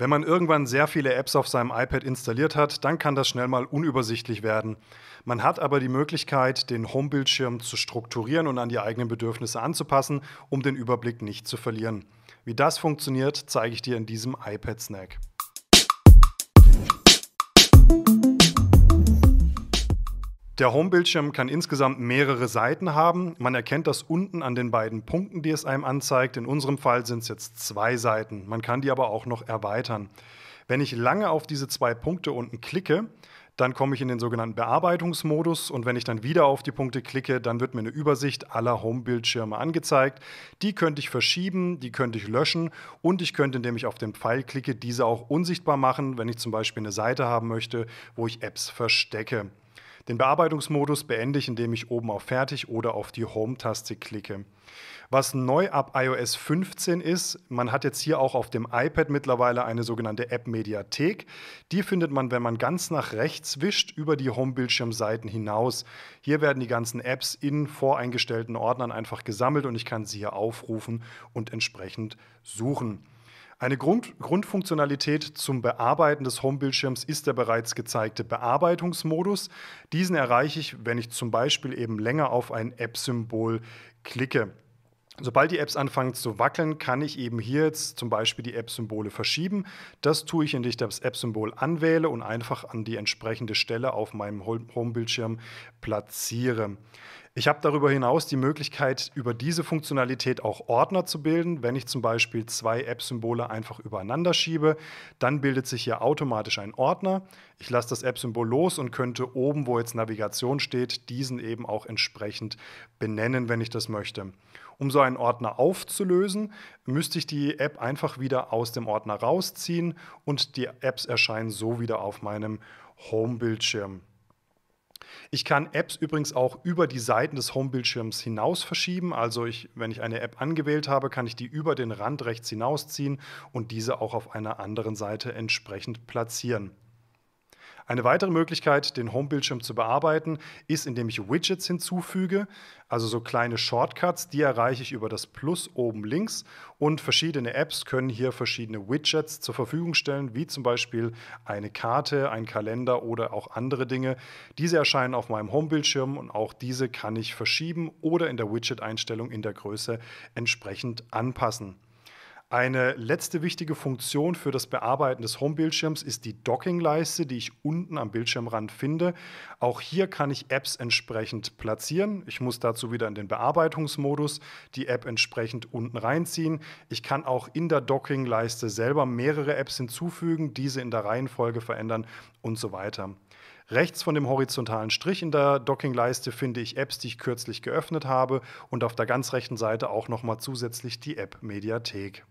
Wenn man irgendwann sehr viele Apps auf seinem iPad installiert hat, dann kann das schnell mal unübersichtlich werden. Man hat aber die Möglichkeit, den Homebildschirm zu strukturieren und an die eigenen Bedürfnisse anzupassen, um den Überblick nicht zu verlieren. Wie das funktioniert, zeige ich dir in diesem iPad-Snack. Der Homebildschirm kann insgesamt mehrere Seiten haben. Man erkennt das unten an den beiden Punkten, die es einem anzeigt. In unserem Fall sind es jetzt zwei Seiten. Man kann die aber auch noch erweitern. Wenn ich lange auf diese zwei Punkte unten klicke, dann komme ich in den sogenannten Bearbeitungsmodus und wenn ich dann wieder auf die Punkte klicke, dann wird mir eine Übersicht aller Home-Bildschirme angezeigt. Die könnte ich verschieben, die könnte ich löschen und ich könnte, indem ich auf den Pfeil klicke, diese auch unsichtbar machen, wenn ich zum Beispiel eine Seite haben möchte, wo ich Apps verstecke. Den Bearbeitungsmodus beende ich, indem ich oben auf Fertig oder auf die Home-Taste klicke. Was neu ab iOS 15 ist, man hat jetzt hier auch auf dem iPad mittlerweile eine sogenannte App-Mediathek. Die findet man, wenn man ganz nach rechts wischt, über die Home-Bildschirmseiten hinaus. Hier werden die ganzen Apps in voreingestellten Ordnern einfach gesammelt und ich kann sie hier aufrufen und entsprechend suchen. Eine Grund Grundfunktionalität zum Bearbeiten des Homebildschirms ist der bereits gezeigte Bearbeitungsmodus. Diesen erreiche ich, wenn ich zum Beispiel eben länger auf ein App-Symbol klicke. Sobald die Apps anfangen zu wackeln, kann ich eben hier jetzt zum Beispiel die App-Symbole verschieben. Das tue ich, indem ich das App-Symbol anwähle und einfach an die entsprechende Stelle auf meinem Home-Bildschirm platziere. Ich habe darüber hinaus die Möglichkeit, über diese Funktionalität auch Ordner zu bilden. Wenn ich zum Beispiel zwei App-Symbole einfach übereinander schiebe, dann bildet sich hier automatisch ein Ordner. Ich lasse das App-Symbol los und könnte oben, wo jetzt Navigation steht, diesen eben auch entsprechend benennen, wenn ich das möchte. Um so einen Ordner aufzulösen, müsste ich die App einfach wieder aus dem Ordner rausziehen und die Apps erscheinen so wieder auf meinem Home-Bildschirm. Ich kann Apps übrigens auch über die Seiten des Home-Bildschirms hinaus verschieben. Also ich, wenn ich eine App angewählt habe, kann ich die über den Rand rechts hinausziehen und diese auch auf einer anderen Seite entsprechend platzieren. Eine weitere Möglichkeit, den Home-Bildschirm zu bearbeiten, ist, indem ich Widgets hinzufüge, also so kleine Shortcuts, die erreiche ich über das Plus oben links und verschiedene Apps können hier verschiedene Widgets zur Verfügung stellen, wie zum Beispiel eine Karte, ein Kalender oder auch andere Dinge. Diese erscheinen auf meinem Home-Bildschirm und auch diese kann ich verschieben oder in der Widget-Einstellung in der Größe entsprechend anpassen. Eine letzte wichtige Funktion für das Bearbeiten des Home-Bildschirms ist die Docking-Leiste, die ich unten am Bildschirmrand finde. Auch hier kann ich Apps entsprechend platzieren. Ich muss dazu wieder in den Bearbeitungsmodus die App entsprechend unten reinziehen. Ich kann auch in der Docking-Leiste selber mehrere Apps hinzufügen, diese in der Reihenfolge verändern und so weiter. Rechts von dem horizontalen Strich in der Docking-Leiste finde ich Apps, die ich kürzlich geöffnet habe und auf der ganz rechten Seite auch nochmal zusätzlich die App-Mediathek.